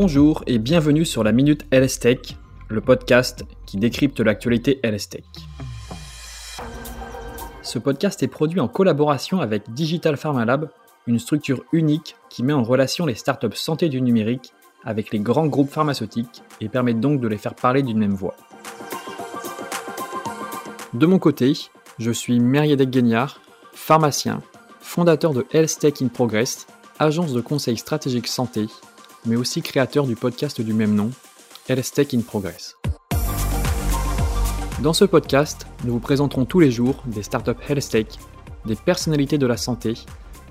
Bonjour et bienvenue sur la Minute LS Tech, le podcast qui décrypte l'actualité LS Tech. Ce podcast est produit en collaboration avec Digital Pharma Lab, une structure unique qui met en relation les startups santé du numérique avec les grands groupes pharmaceutiques et permet donc de les faire parler d'une même voix. De mon côté, je suis Meriadec Guignard, pharmacien, fondateur de Health Tech in Progress, agence de conseil stratégique santé, mais aussi créateur du podcast du même nom, Tech in Progress. Dans ce podcast, nous vous présenterons tous les jours des startups Health des personnalités de la santé,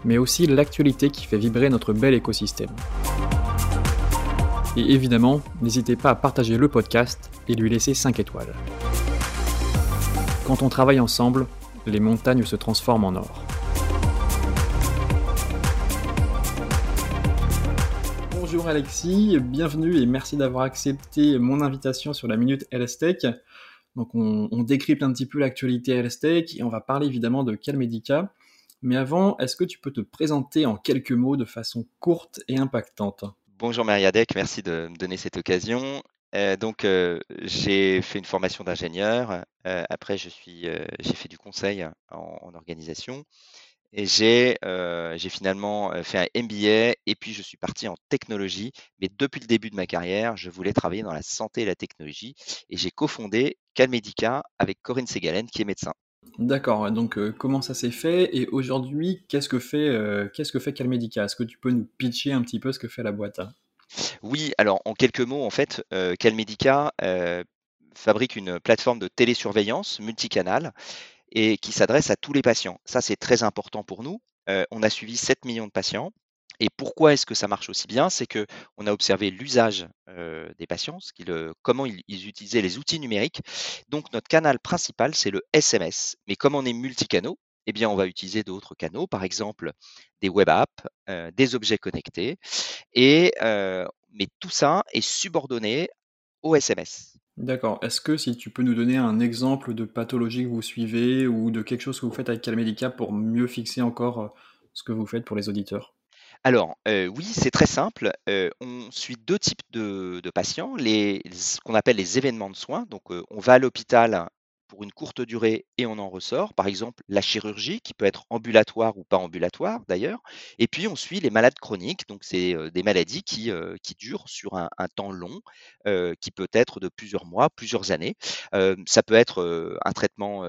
mais aussi l'actualité qui fait vibrer notre bel écosystème. Et évidemment, n'hésitez pas à partager le podcast et lui laisser 5 étoiles. Quand on travaille ensemble, les montagnes se transforment en or. Bonjour Alexis, bienvenue et merci d'avoir accepté mon invitation sur la Minute LS Tech. Donc on, décrypte un petit peu l'actualité LS Tech et on va parler évidemment de Calmedica. Mais avant, est-ce que tu peux te présenter en quelques mots de façon courte et impactante? Bonjour Mariadec, merci de me donner cette occasion. Euh, donc, euh, j'ai fait une formation d'ingénieur. Euh, après, je suis, j'ai fait du conseil en organisation. Et j'ai j'ai finalement fait un MBA et puis je suis parti en technologie. Mais depuis le début de ma carrière, je voulais travailler dans la santé et la technologie. Et j'ai cofondé Calmedica avec Corinne Segalen, qui est médecin. D'accord, donc comment ça s'est fait et aujourd'hui, qu'est-ce que fait, qu'est-ce que fait Calmedica? Est-ce que tu peux nous pitcher un petit peu ce que fait la boîte? Oui, alors en quelques mots, en fait, Calmedica fabrique une plateforme de télésurveillance multicanal et qui s'adresse à tous les patients. Ça, c'est très important pour nous. Euh, on a suivi 7 millions de patients. Et pourquoi est-ce que ça marche aussi bien? C'est que on a observé l'usage euh, des patients, comment ils, utilisaient les outils numériques. Donc notre canal principal, c'est le SMS. Mais comme on est multicanaux, eh bien on va utiliser d'autres canaux, par exemple des web apps, euh, des objets connectés. Et mais tout ça est subordonné au SMS. D'accord. Est-ce que si tu peux nous donner un exemple de pathologie que vous suivez ou de quelque chose que vous faites avec Calmedica pour mieux fixer encore euh, ce que vous faites pour les auditeurs? Alors euh, oui, c'est très simple. Euh, on suit deux types de, patients, les, ce qu'on appelle les événements de soins. Donc on va à l'hôpital pour une courte durée et on en ressort. Par exemple, la chirurgie qui peut être ambulatoire ou pas ambulatoire d'ailleurs. Et puis on suit les malades chroniques. Donc c'est des maladies qui, qui durent sur un, temps long, qui peut être de plusieurs mois, plusieurs années. ça peut être un traitement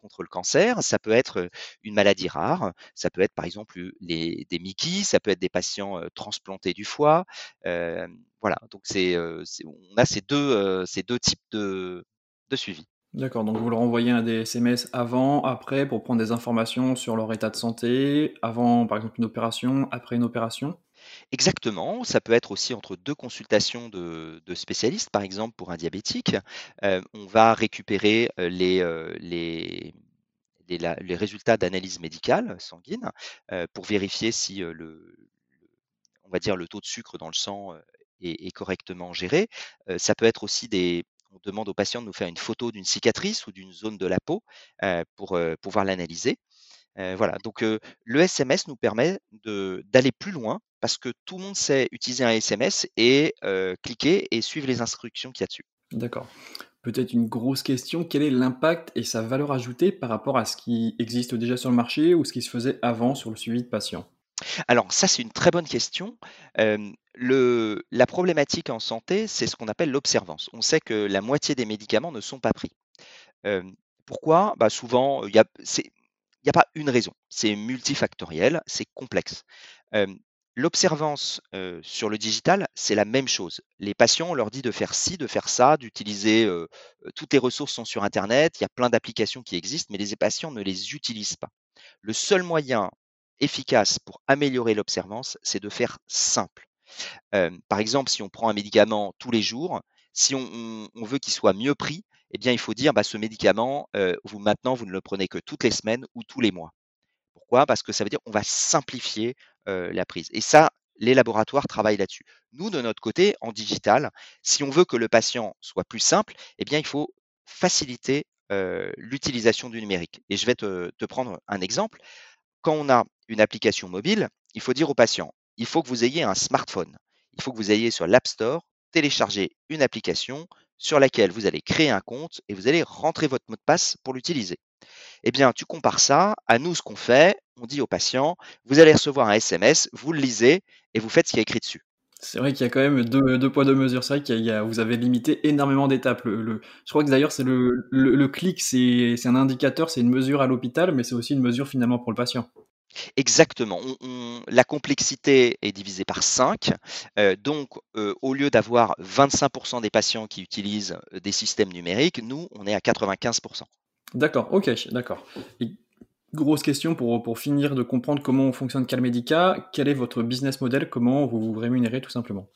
contre le cancer, ça peut être une maladie rare, ça peut être par exemple les, des Mickey, ça peut être des patients transplantés du foie. voilà, donc c'est, on a ces deux, ces deux types de, de suivi. D'accord, donc vous leur envoyez un des SMS avant, après, pour prendre des informations sur leur état de santé, avant par exemple une opération, après une opération? Exactement, ça peut être aussi entre deux consultations de, spécialistes, par exemple pour un diabétique. Euh, on va récupérer euh, les, euh, les, les, résultats d'analyse médicale sanguine pour vérifier si le, on va dire le taux de sucre dans le sang est correctement géré. ça peut être aussi des, on demande aux patients de nous faire une photo d'une cicatrice ou d'une zone de la peau pour pouvoir l'analyser. voilà, donc le SMS nous permet d'aller plus loin parce que tout le monde sait utiliser un SMS et cliquer et suivre les instructions qu'il y a dessus. D'accord. Peut-être une grosse question, quel est l'impact et sa valeur ajoutée par rapport à ce qui existe déjà sur le marché ou ce qui se faisait avant sur le suivi de patients? Alors ça, c'est une très bonne question. la problématique en santé, c'est ce qu'on appelle l'observance. On sait que la moitié des médicaments ne sont pas pris. pourquoi? Bah, Souvent, il n'y a, a, pas une raison. C'est multifactoriel, c'est complexe. L'observance sur le digital, c'est la même chose. Les patients, on leur dit de faire ci, de faire ça, d'utiliser toutes les ressources sont sur Internet, il y a plein d'applications qui existent, mais les patients ne les utilisent pas. Le seul moyen efficace pour améliorer l'observance, c'est de faire simple. par exemple, si on prend un médicament tous les jours, si on, veut qu'il soit mieux pris, eh bien, il faut dire, bah, ce médicament, vous maintenant, vous ne le prenez que toutes les semaines ou tous les mois. Pourquoi? Parce que ça veut dire qu'on va simplifier la prise. Et ça, les laboratoires travaillent là-dessus. Nous, de notre côté, en digital, si on veut que le patient soit plus simple, eh bien, il faut faciliter l'utilisation du numérique. Et je vais te prendre un exemple quand on a application mobile, il faut dire au patient, il faut que vous ayez un smartphone. il faut que vous ayez sur l'App Store, télécharger une application sur laquelle vous allez créer un compte et vous allez rentrer votre mot de passe pour l'utiliser. Eh bien, tu compares ça à nous, ce qu'on fait. On dit au patient, vous allez recevoir un SMS, vous le lisez et vous faites ce qui est écrit dessus. C'est vrai qu'il y a quand même deux, poids, deux mesures. C'est vrai qu'il y, a, vous avez limité énormément d'étapes. Le, je crois que d'ailleurs, c'est le, clic, c'est un indicateur, c'est une mesure à l'hôpital, mais c'est aussi une mesure finalement pour le patient. Exactement. la complexité est divisée par 5. Euh, donc, euh, au lieu d'avoir 25% des patients qui utilisent euh, des systèmes numériques, nous, on est à 95%. D'accord, ok, d'accord. grosse question pour, pour finir de comprendre comment fonctionne Calmedica. Quel est votre business model? Comment vous vous rémunérez tout simplement?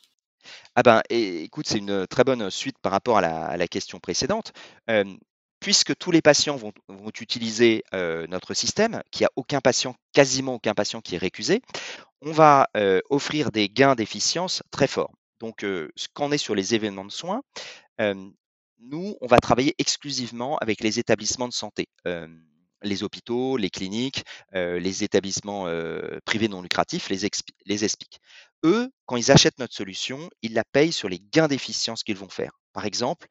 Ah ben, écoute, c'est une très bonne suite par rapport à la, question précédente puisque tous les patients vont, utiliser notre système, qu'il n'y a aucun patient, quasiment aucun patient qui est récusé, on va offrir des gains d'efficience très forts. Donc, quand on est sur les événements de soins, nous, on va travailler exclusivement avec les établissements de santé, les hôpitaux, les cliniques, les établissements privés non lucratifs, les, les. Eux, quand ils achètent notre solution, ils la payent sur les gains d'efficience qu'ils vont faire. Par exemple,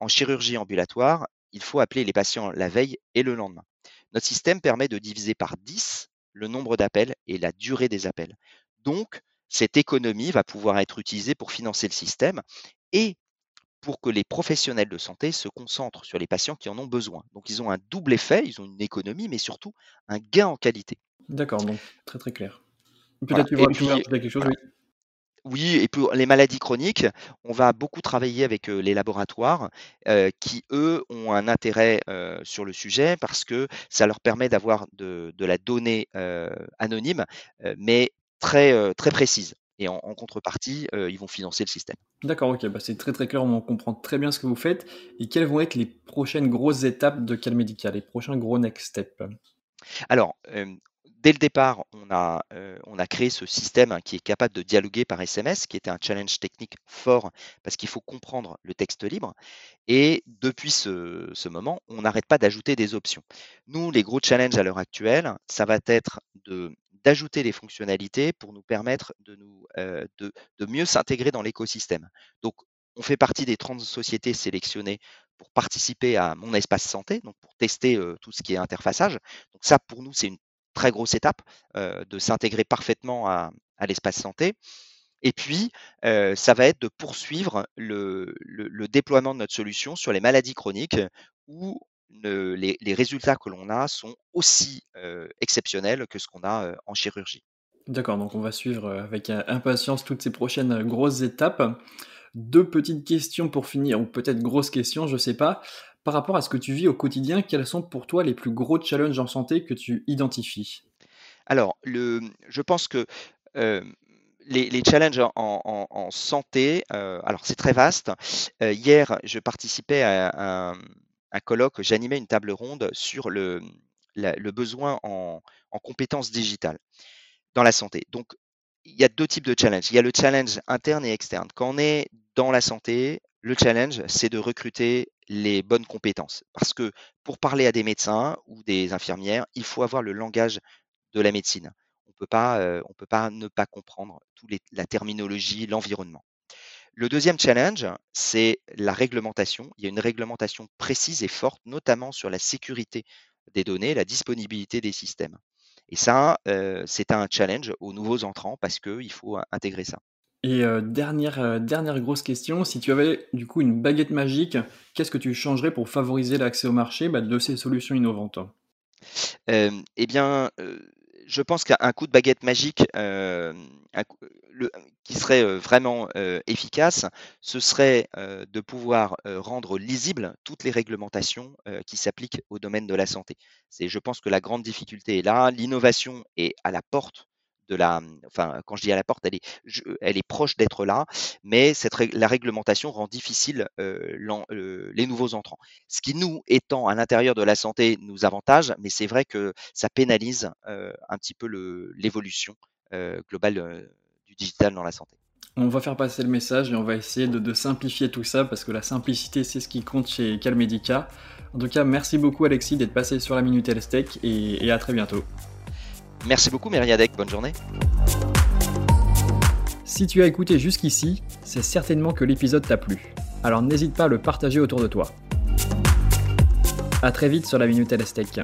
en chirurgie ambulatoire, il faut appeler les patients la veille et le lendemain. Notre système permet de diviser par 10 le nombre d'appels et la durée des appels. Donc, cette économie va pouvoir être utilisée pour financer le système et pour que les professionnels de santé se concentrent sur les patients qui en ont besoin. Donc, ils ont un double effet, ils ont une économie, mais surtout un gain en qualité. D'accord, donc très très clair. Peut-être que tu veux quelque chose, oui. Oui, et pour les maladies chroniques, on va beaucoup travailler avec les laboratoires qui, eux, ont un intérêt sur le sujet parce que ça leur permet d'avoir de, la donnée anonyme, mais très, très précise. Et en, contrepartie, ils vont financer le système. D'accord, ok, bah, c'est très très clair, on comprend très bien ce que vous faites. Et quelles vont être les prochaines grosses étapes de Calmedica, les prochains gros next steps? Alors, dès le départ, on a, euh, créé ce système hein, qui est capable de dialoguer par SMS, qui était un challenge technique fort parce qu'il faut comprendre le texte libre. Et depuis ce, moment, on n'arrête pas d'ajouter des options. Nous, les gros challenges à l'heure actuelle, ça va être d'ajouter des fonctionnalités pour nous permettre euh, de mieux s'intégrer dans l'écosystème. Donc, on fait partie des 30 sociétés sélectionnées pour participer à mon espace santé, donc pour tester euh, tout ce qui est interfaçage. Donc ça, pour nous, c'est une très grosse étape de s'intégrer parfaitement à, l'espace santé. Et puis, ça va être de poursuivre le, déploiement de notre solution sur les maladies chroniques où les, résultats que l'on a sont aussi exceptionnels que ce qu'on a en chirurgie. D'accord, donc on va suivre avec impatience toutes ces prochaines grosses étapes. Deux petites questions pour finir, ou peut-être grosses questions, je ne sais pas. Par rapport à ce que tu vis au quotidien, quels sont pour toi les plus gros challenges en santé que tu identifies? Alors, je pense que les, challenges en, santé, alors c'est très vaste. hier, je participais à un, colloque, j'animais une table ronde sur le, besoin en, compétences digitales dans la santé. Donc, il y a deux types de challenges. Il y a le challenge interne et externe. Quand on est dans la santé, le challenge, c'est de recruter les bonnes compétences. Parce que pour parler à des médecins ou des infirmières, il faut avoir le langage de la médecine. On peut euh, peut pas ne pas comprendre tout la terminologie, l'environnement. Le deuxième challenge, c'est la réglementation. Il y a une réglementation précise et forte, notamment sur la sécurité des données, la disponibilité des systèmes. Et ça, euh, c'est un challenge aux nouveaux entrants parce qu'il faut intégrer ça. Et euh, dernière, euh, dernière grosse question, si tu avais du coup une baguette magique, qu'est-ce que tu changerais pour favoriser l'accès au marché bah, de ces solutions innovantes? Eh bien, je pense qu'un coup de baguette magique qui serait vraiment efficace, ce serait de pouvoir rendre lisibles toutes les réglementations qui s'appliquent au domaine de la santé. Je pense que la grande difficulté est là. L'innovation est à la porte de la, enfin, quand je dis à la porte, elle est, elle est proche d'être là, mais cette, la réglementation rend difficile les nouveaux entrants. Ce qui nous, étant à l'intérieur de la santé, nous avantage, mais c'est vrai que ça pénalise un petit peu l'évolution globale du digital dans la santé. On va faire passer le message et on va essayer de, simplifier tout ça parce que la simplicité, c'est ce qui compte chez Calmedica. En tout cas, merci beaucoup Alexis d'être passé sur la Minute Elstech et, et à très bientôt. Merci beaucoup Myriadec, bonne journée. Si tu as écouté jusqu'ici, c'est certainement que l'épisode t'a plu. Alors n'hésite pas à le partager autour de toi. A très vite sur la Minute LSTech.